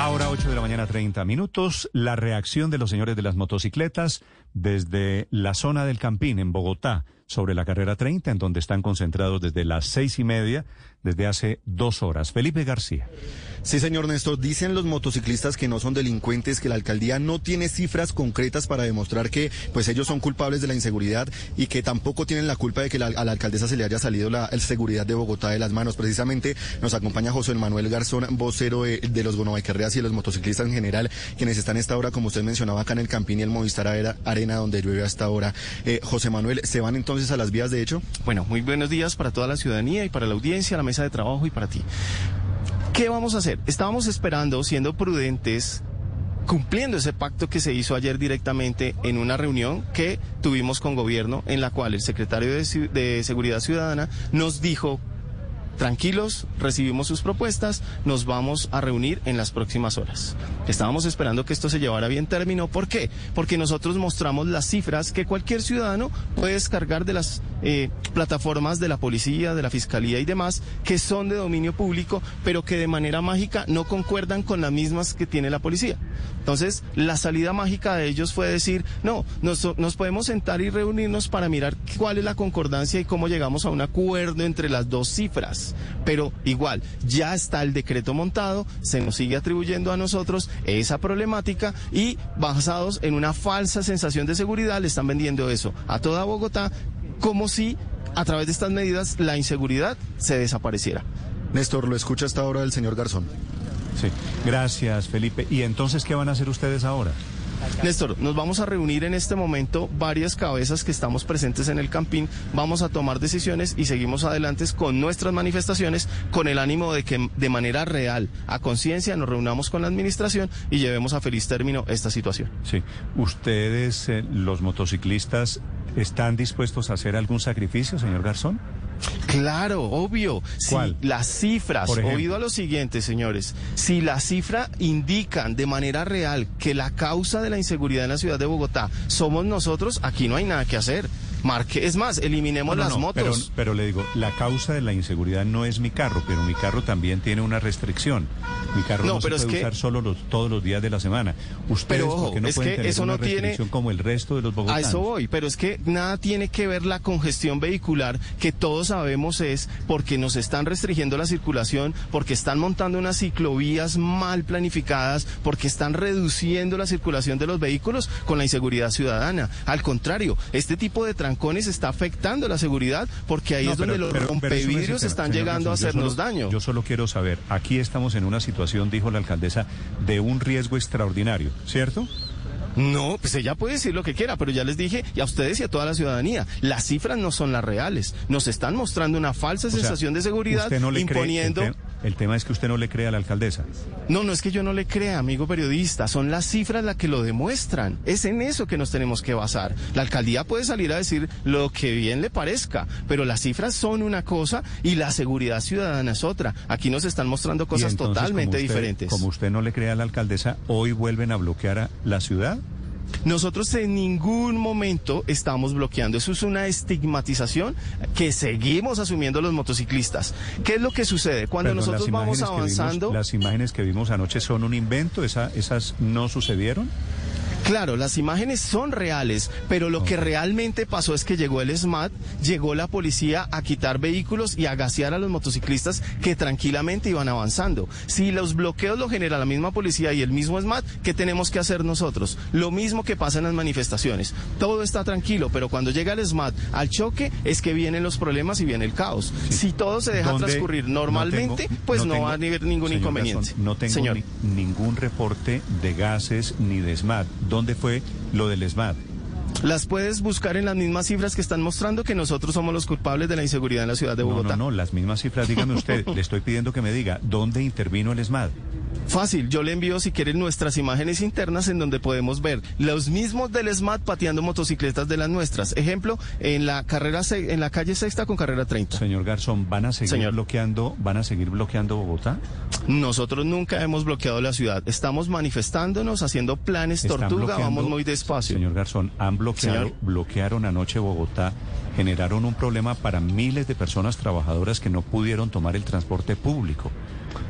Ahora 8 de la mañana 30 minutos, la reacción de los señores de las motocicletas desde la zona del Campín en Bogotá sobre la carrera 30 en donde están concentrados desde las seis y media desde hace dos horas. Felipe García. Sí, señor Néstor. Dicen los motociclistas que no son delincuentes, que la alcaldía no tiene cifras concretas para demostrar que pues ellos son culpables de la inseguridad y que tampoco tienen la culpa de que la, a la alcaldesa se le haya salido la seguridad de Bogotá de las manos. Precisamente nos acompaña José Manuel Garzón, vocero de, de los Gonovaquerreas y los motociclistas en general, quienes están a esta hora, como usted mencionaba, acá en el Campín y el Movistar Arena, donde llueve hasta ahora. Eh, José Manuel, ¿se van entonces a las vías de hecho? Bueno, muy buenos días para toda la ciudadanía y para la audiencia, la mesa de trabajo y para ti. ¿Qué vamos a hacer? Estábamos esperando, siendo prudentes, cumpliendo ese pacto que se hizo ayer directamente en una reunión que tuvimos con gobierno, en la cual el secretario de, de Seguridad Ciudadana nos dijo tranquilos, recibimos sus propuestas, nos vamos a reunir en las próximas horas. Estábamos esperando que esto se llevara bien término. ¿Por qué? Porque nosotros mostramos las cifras que cualquier ciudadano puede descargar de las eh, plataformas de la policía, de la fiscalía y demás, que son de dominio público, pero que de manera mágica no concuerdan con las mismas que tiene la policía. Entonces, la salida mágica de ellos fue decir, no, nos, nos podemos sentar y reunirnos para mirar cuál es la concordancia y cómo llegamos a un acuerdo entre las dos cifras. Pero igual, ya está el decreto montado, se nos sigue atribuyendo a nosotros esa problemática y basados en una falsa sensación de seguridad le están vendiendo eso a toda Bogotá como si a través de estas medidas la inseguridad se desapareciera. Néstor, lo escucha hasta ahora el señor Garzón. Sí, gracias Felipe. ¿Y entonces qué van a hacer ustedes ahora? Néstor, nos vamos a reunir en este momento varias cabezas que estamos presentes en el Campín, vamos a tomar decisiones y seguimos adelante con nuestras manifestaciones con el ánimo de que de manera real, a conciencia, nos reunamos con la administración y llevemos a feliz término esta situación. Sí, ustedes, eh, los motociclistas, ¿están dispuestos a hacer algún sacrificio, señor Garzón? Claro, obvio. ¿Cuál? Si las cifras, oído a lo siguiente, señores, si las cifras indican de manera real que la causa de la inseguridad en la ciudad de Bogotá somos nosotros, aquí no hay nada que hacer. Marque, es más, eliminemos no, no, las no, motos. Pero, pero, le digo, la causa de la inseguridad no es mi carro, pero mi carro también tiene una restricción. Mi carro no, pero se puede es que... usar solo los, todos los días de la semana. Ustedes, pero, ojo, ¿por qué no es pueden que tener eso una no tiene... restricción como el resto de los bogotanos? A eso voy, pero es que nada tiene que ver la congestión vehicular, que todos sabemos es porque nos están restringiendo la circulación, porque están montando unas ciclovías mal planificadas, porque están reduciendo la circulación de los vehículos con la inseguridad ciudadana. Al contrario, este tipo de trancones está afectando la seguridad, porque ahí No, es donde pero- los es rompevidrios están llegando a hacernos solo- daño. Yo solo quiero saber, aquí estamos en una situación, dijo la alcaldesa, de un riesgo extraordinario, ¿cierto? No, pues ella puede decir lo que quiera, pero ya les dije, y a ustedes y a toda la ciudadanía, las cifras no son las reales. Nos están mostrando una falsa O sea, sensación de seguridad usted no le cree- imponiendo... el, te- el tema es que usted no le cree a la alcaldesa. No, no es que yo no le crea, amigo periodista, son las cifras las que lo demuestran. Es en eso que nos tenemos que basar. La alcaldía puede salir a decir lo que bien le parezca, pero las cifras son una cosa y la seguridad ciudadana es otra. Aquí nos están mostrando cosas entonces, totalmente como usted- diferentes. Como usted no le cree a la alcaldesa, hoy vuelven a bloquear a la ciudad. Nosotros en ningún momento estamos bloqueando. Eso es una estigmatización que seguimos asumiendo los motociclistas. ¿Qué es lo que sucede? Cuando Perdón, nosotros vamos vimos- avanzando... las imágenes que vimos anoche son un invento, esa, esas no sucedieron. Claro, las imágenes son reales, pero lo que realmente pasó es que llegó el SMAT, llegó la policía a quitar vehículos y a gasear a los motociclistas que tranquilamente iban avanzando. Si los bloqueos lo genera la misma policía y el mismo SMAT, ¿qué tenemos que hacer nosotros? Lo mismo que pasa en las manifestaciones. Todo está tranquilo, pero cuando llega el SMAT al choque es que vienen los problemas y viene el caos. Si todo se deja transcurrir No normalmente, pues no, va a haber ningún señor inconveniente. No tengo Señor. ni- ningún reporte de gases ni de SMAT. ¿Dónde fue lo del SMAT? Las puedes buscar en las mismas cifras que están mostrando que nosotros somos los culpables de la inseguridad en la ciudad de No, Bogotá. no, no, las mismas cifras. Dígame usted, le estoy pidiendo que me diga dónde intervino el ESMAD. Fácil, yo le envío si quieren nuestras imágenes internas en donde podemos ver los mismos del SMAT pateando motocicletas de las nuestras. Ejemplo, en la carrera en la calle Sexta con carrera 30. Señor Garzón, ¿van a seguir Señor. bloqueando, van a seguir bloqueando Bogotá? Nosotros nunca hemos bloqueado la ciudad. Estamos manifestándonos, haciendo planes tortuga, vamos muy despacio. Señor Garzón, han bloqueado, Señor. bloquearon anoche Bogotá, generaron un problema para miles de personas trabajadoras que no pudieron tomar el transporte público.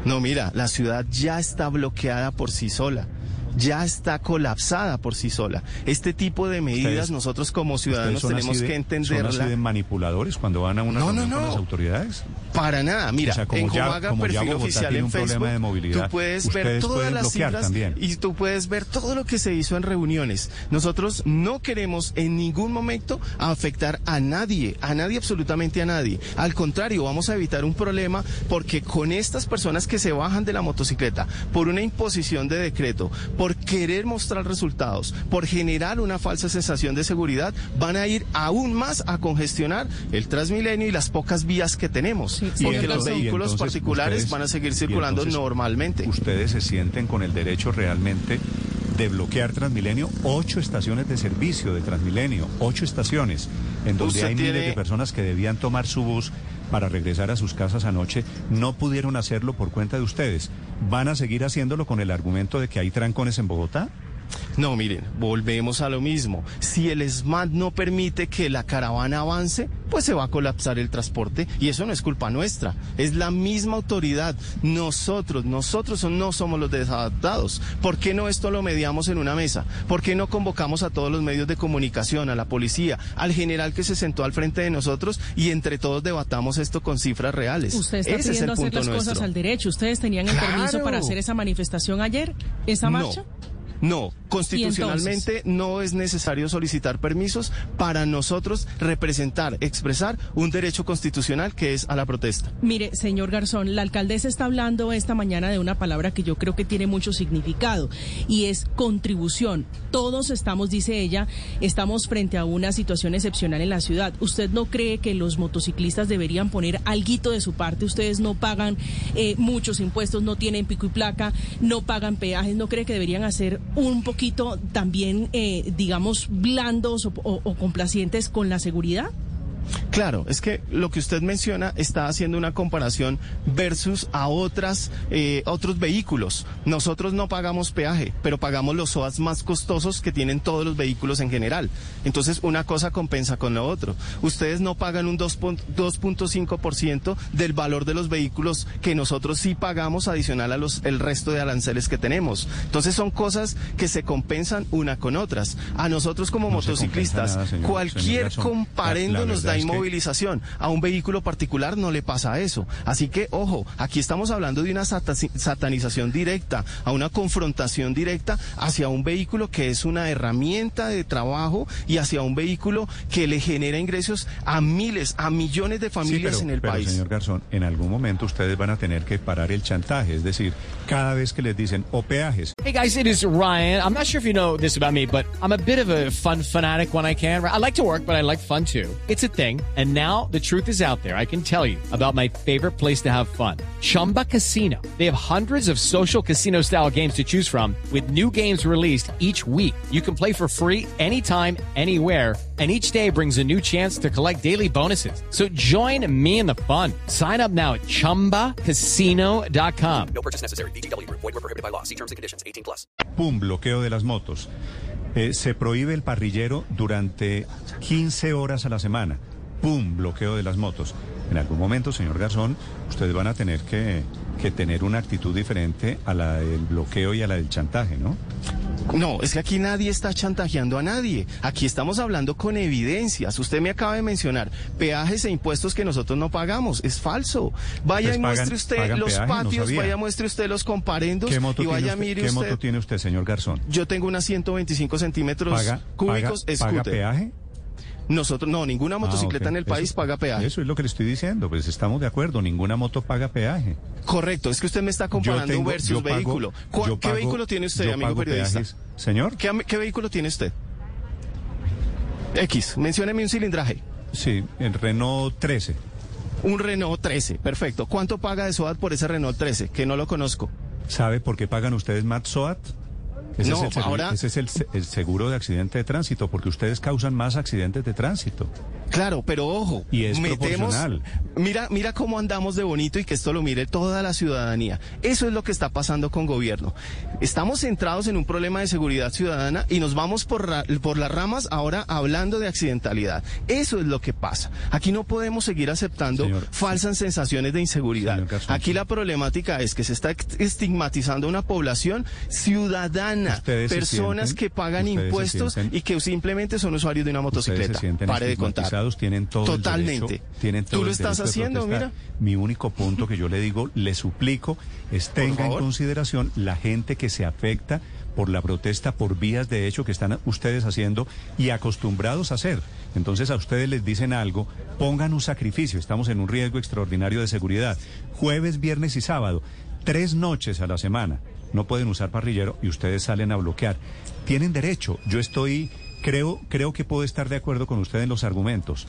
No, mira, la ciudad ya está bloqueada por sí sola. Ya está colapsada por sí sola. Este tipo de medidas Ustedes- nosotros como ¿Ustedes ciudadanos son tenemos de- que ¿Son entenderla. así de manipuladores cuando van a una No, no, con las autoridades? Para nada, mira, O sea, como en ya- Comaga, como ya perfil Bogotá oficial en un problema Facebook, de movilidad, tú puedes ver todas las cifras también. y tú puedes ver todo lo que se hizo en reuniones. Nosotros no queremos en ningún momento afectar a nadie, a nadie absolutamente a nadie. Al contrario, vamos a evitar un problema porque con estas personas que se bajan de la motocicleta por una imposición de decreto, por querer mostrar resultados, por generar una falsa sensación de seguridad, van a ir aún más a congestionar el Transmilenio y las pocas vías que tenemos. Sí, porque los vehículos particulares ustedes- van a seguir circulando normalmente. Ustedes se sienten con el derecho realmente de bloquear Transmilenio, ocho estaciones de servicio de Transmilenio, ocho estaciones, en donde Usted hay miles de personas que debían tomar su bus para regresar a sus casas anoche, no pudieron hacerlo por cuenta de ustedes. ¿Van a seguir haciéndolo con el argumento de que hay trancones en Bogotá? No, miren, volvemos a lo mismo. Si el SMAT no permite que la caravana avance, pues se va a colapsar el transporte y eso no es culpa nuestra. Es la misma autoridad. Nosotros, nosotros no somos los desadaptados. ¿Por qué no esto lo mediamos en una mesa? ¿Por qué no convocamos a todos los medios de comunicación, a la policía, al general que se sentó al frente de nosotros y entre todos debatamos esto con cifras reales? Usted está Ese es el hacer punto las cosas al derecho. ¿Ustedes tenían el Claro. permiso para hacer esa manifestación ayer, esa marcha? No, constitucionalmente no es necesario solicitar permisos para nosotros representar, expresar un derecho constitucional que es a la protesta. Mire, señor Garzón, la alcaldesa está hablando esta mañana de una palabra que yo creo que tiene mucho significado y es contribución. Todos estamos, dice ella, estamos frente a una situación excepcional en la ciudad. ¿Usted no cree que los motociclistas deberían poner alguito de su parte? Ustedes no pagan eh, muchos impuestos, no tienen pico y placa, no pagan peajes. ¿No cree que deberían hacer un poquito también, eh, digamos, blandos o- o- o complacientes con la seguridad? Claro, es que lo que usted menciona está haciendo una comparación versus a otras eh, otros vehículos. Nosotros no pagamos peaje, pero pagamos los SOAS más costosos que tienen todos los vehículos en general. Entonces, una cosa compensa con lo otro. Ustedes no pagan un 2 pun- 2.5% del valor de los vehículos que nosotros sí pagamos adicional a los el resto de aranceles que tenemos. Entonces, son cosas que se compensan una con otras. A nosotros como No motociclistas, nada, señor- cualquier señor comparendo La- la nos que- inmovilización. A un vehículo particular no le pasa eso. Así que, ojo, aquí estamos hablando de una sata- satanización directa, a una confrontación directa hacia un vehículo que es una herramienta de trabajo y hacia un vehículo que le genera ingresos a miles, a millones de Sí, familias pero, en el pero, país. señor Garzón, en algún momento ustedes van a tener que parar el chantaje, es decir, cada vez que les dicen o peajes, Hey guys, it is Ryan. I'm not sure if you know this about me, but I'm a bit of a fun fanatic when I can. I like to work, but I like fun too. It's a thing. And now the truth is out there. I can tell you about my favorite place to have fun. Chumba Casino. They have hundreds of social casino style games to choose from with new games released each week. You can play for free anytime, anywhere. And each day brings a new chance to collect daily bonuses. So join me in the fun. Sign up now at chumbacasino.com. No purchase necessary. VGW Group. Void were prohibited by law. See terms and conditions. 18 plus. ¡pum!, bloqueo de las motos. Eh, se prohíbe el parrillero durante 15 horas a la semana. ¡Pum!, bloqueo de las motos. En algún momento, señor Garzón, ustedes van a tener que, que tener una actitud diferente a la del bloqueo y a la del chantaje, ¿no? No, es que aquí nadie está chantajeando a nadie. Aquí estamos hablando con evidencias. Usted me acaba de mencionar peajes e impuestos que nosotros no pagamos. Es falso. Vaya Pues y pagan- muestre usted los peaje, no patios, sabía. vaya muestre usted los comparendos ¿Qué moto, y tiene vaya usted, mire ¿qué usted. moto tiene usted, señor Garzón? Yo tengo unas 125 centímetros ¿Paga, cúbicos paga, paga peaje? Nosotros, no, ninguna motocicleta Ah, ok. en el país Eso- paga peaje. Eso es lo que le estoy diciendo, pues estamos de acuerdo, ninguna moto paga peaje. Correcto, es que usted me está comparando tengo- versus pago- vehículo. ¿Cuál- yo ¿Qué pago- vehículo tiene usted, amigo periodista? peajes. Señor, ¿Qué, am- qué vehículo tiene usted? X, mencióneme un cilindraje. Sí, el Renault 13. Un Renault 13, perfecto. ¿Cuánto paga de SOAT por ese Renault 13? Que no lo conozco. ¿Sabe por qué pagan ustedes más SOAT? Ese No, es, el, ahora- ese es el seguro de accidente de tránsito, porque ustedes causan más accidentes de tránsito. Claro, pero ojo, Y es metemos, mira, mira cómo andamos de bonito y que esto lo mire toda la ciudadanía. Eso es lo que está pasando con gobierno. Estamos centrados en un problema de seguridad ciudadana y nos vamos por, ra- por las ramas ahora hablando de accidentalidad. Eso es lo que pasa. Aquí no podemos seguir aceptando Señor, falsas sensaciones de inseguridad. Aquí la problemática es que se está estigmatizando una población ciudadana, personas sienten- que pagan impuestos sienten- y que simplemente son usuarios de una motocicleta. Pare de contar. Tienen todo el Totalmente. derecho, tienen todo Tú lo el estás haciendo, mira. Mi único punto que yo le digo, le suplico, es tenga en consideración la gente que se afecta por la protesta, por vías de hecho que están ustedes haciendo y acostumbrados a hacer. Entonces a ustedes les dicen algo, pongan un sacrificio, estamos en un riesgo extraordinario de seguridad. Jueves, viernes y sábado, tres noches a la semana. No pueden usar parrillero y ustedes salen a bloquear. Tienen derecho. Yo estoy, creo, creo que puedo estar de acuerdo con usted en los argumentos,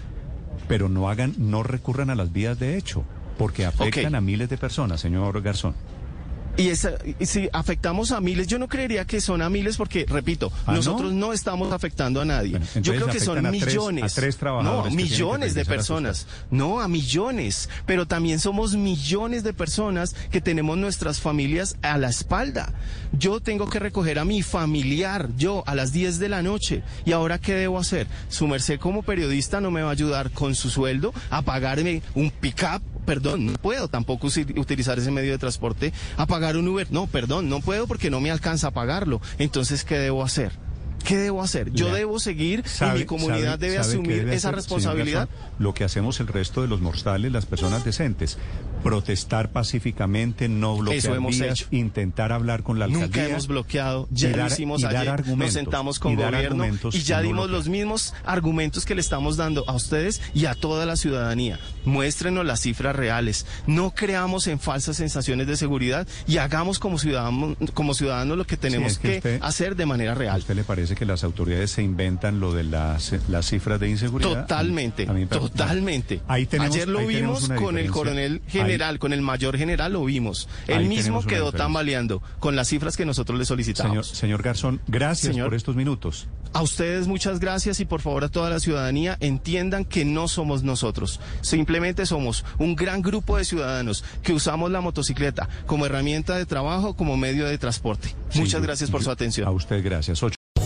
pero no hagan, no recurran a las vías de hecho, porque afectan a miles de personas, señor Garzón. Y, esa- y si afectamos a miles, yo no creería que son a miles porque, repito, ¿Ah, no? nosotros no? estamos afectando a nadie. Bueno, yo creo que son tres- millones. a tres trabajadores no, millones de a personas. No, a millones. Pero también somos millones de personas que tenemos nuestras familias a la espalda. Yo tengo que recoger a mi familiar, yo, a las 10 de la noche. ¿Y ahora qué debo hacer? Su merced como periodista no me va a ayudar con su sueldo a pagarme un pick-up perdón, no puedo tampoco utilizar ese medio de transporte a pagar un Uber. No, perdón, no puedo porque no me alcanza a pagarlo. Entonces, ¿qué debo hacer? ¿Qué debo hacer? Yo debo seguir y ¿Sabe- mi comunidad sabe- debe sabe asumir debe esa hacer, responsabilidad. Lo que hacemos el resto de los mortales, las personas decentes, protestar pacíficamente, no bloquear Eso hemos vías, hecho. intentar hablar con la alcaldía. Nunca hemos bloqueado, ya y lo dar- hicimos y dar ayer, nos sentamos con y dar gobierno y ya dimos bloquear. los mismos argumentos que le estamos dando a ustedes y a toda la ciudadanía. Muéstrenos las cifras reales, no creamos en falsas sensaciones de seguridad y hagamos como ciudadanos, como ciudadanos lo que tenemos es que que, usted- hacer de manera ¿A real. usted le parece que las autoridades se inventan lo de las, las cifras de inseguridad? Totalmente, A mí- a mí totalmente. Ahí tenemos- Ayer lo ahí vimos con el coronel general, con el mayor general lo vimos. Él mismo quedó tambaleando con las cifras que nosotros le Señor, solicitamos. señor Garzón, gracias Señor. por estos minutos. A ustedes muchas gracias y por favor a toda la ciudadanía entiendan que no somos nosotros. Simplemente somos un gran grupo de ciudadanos que usamos la motocicleta como herramienta de trabajo, como medio de transporte. Sí, muchas gracias por yo- su atención. A usted gracias.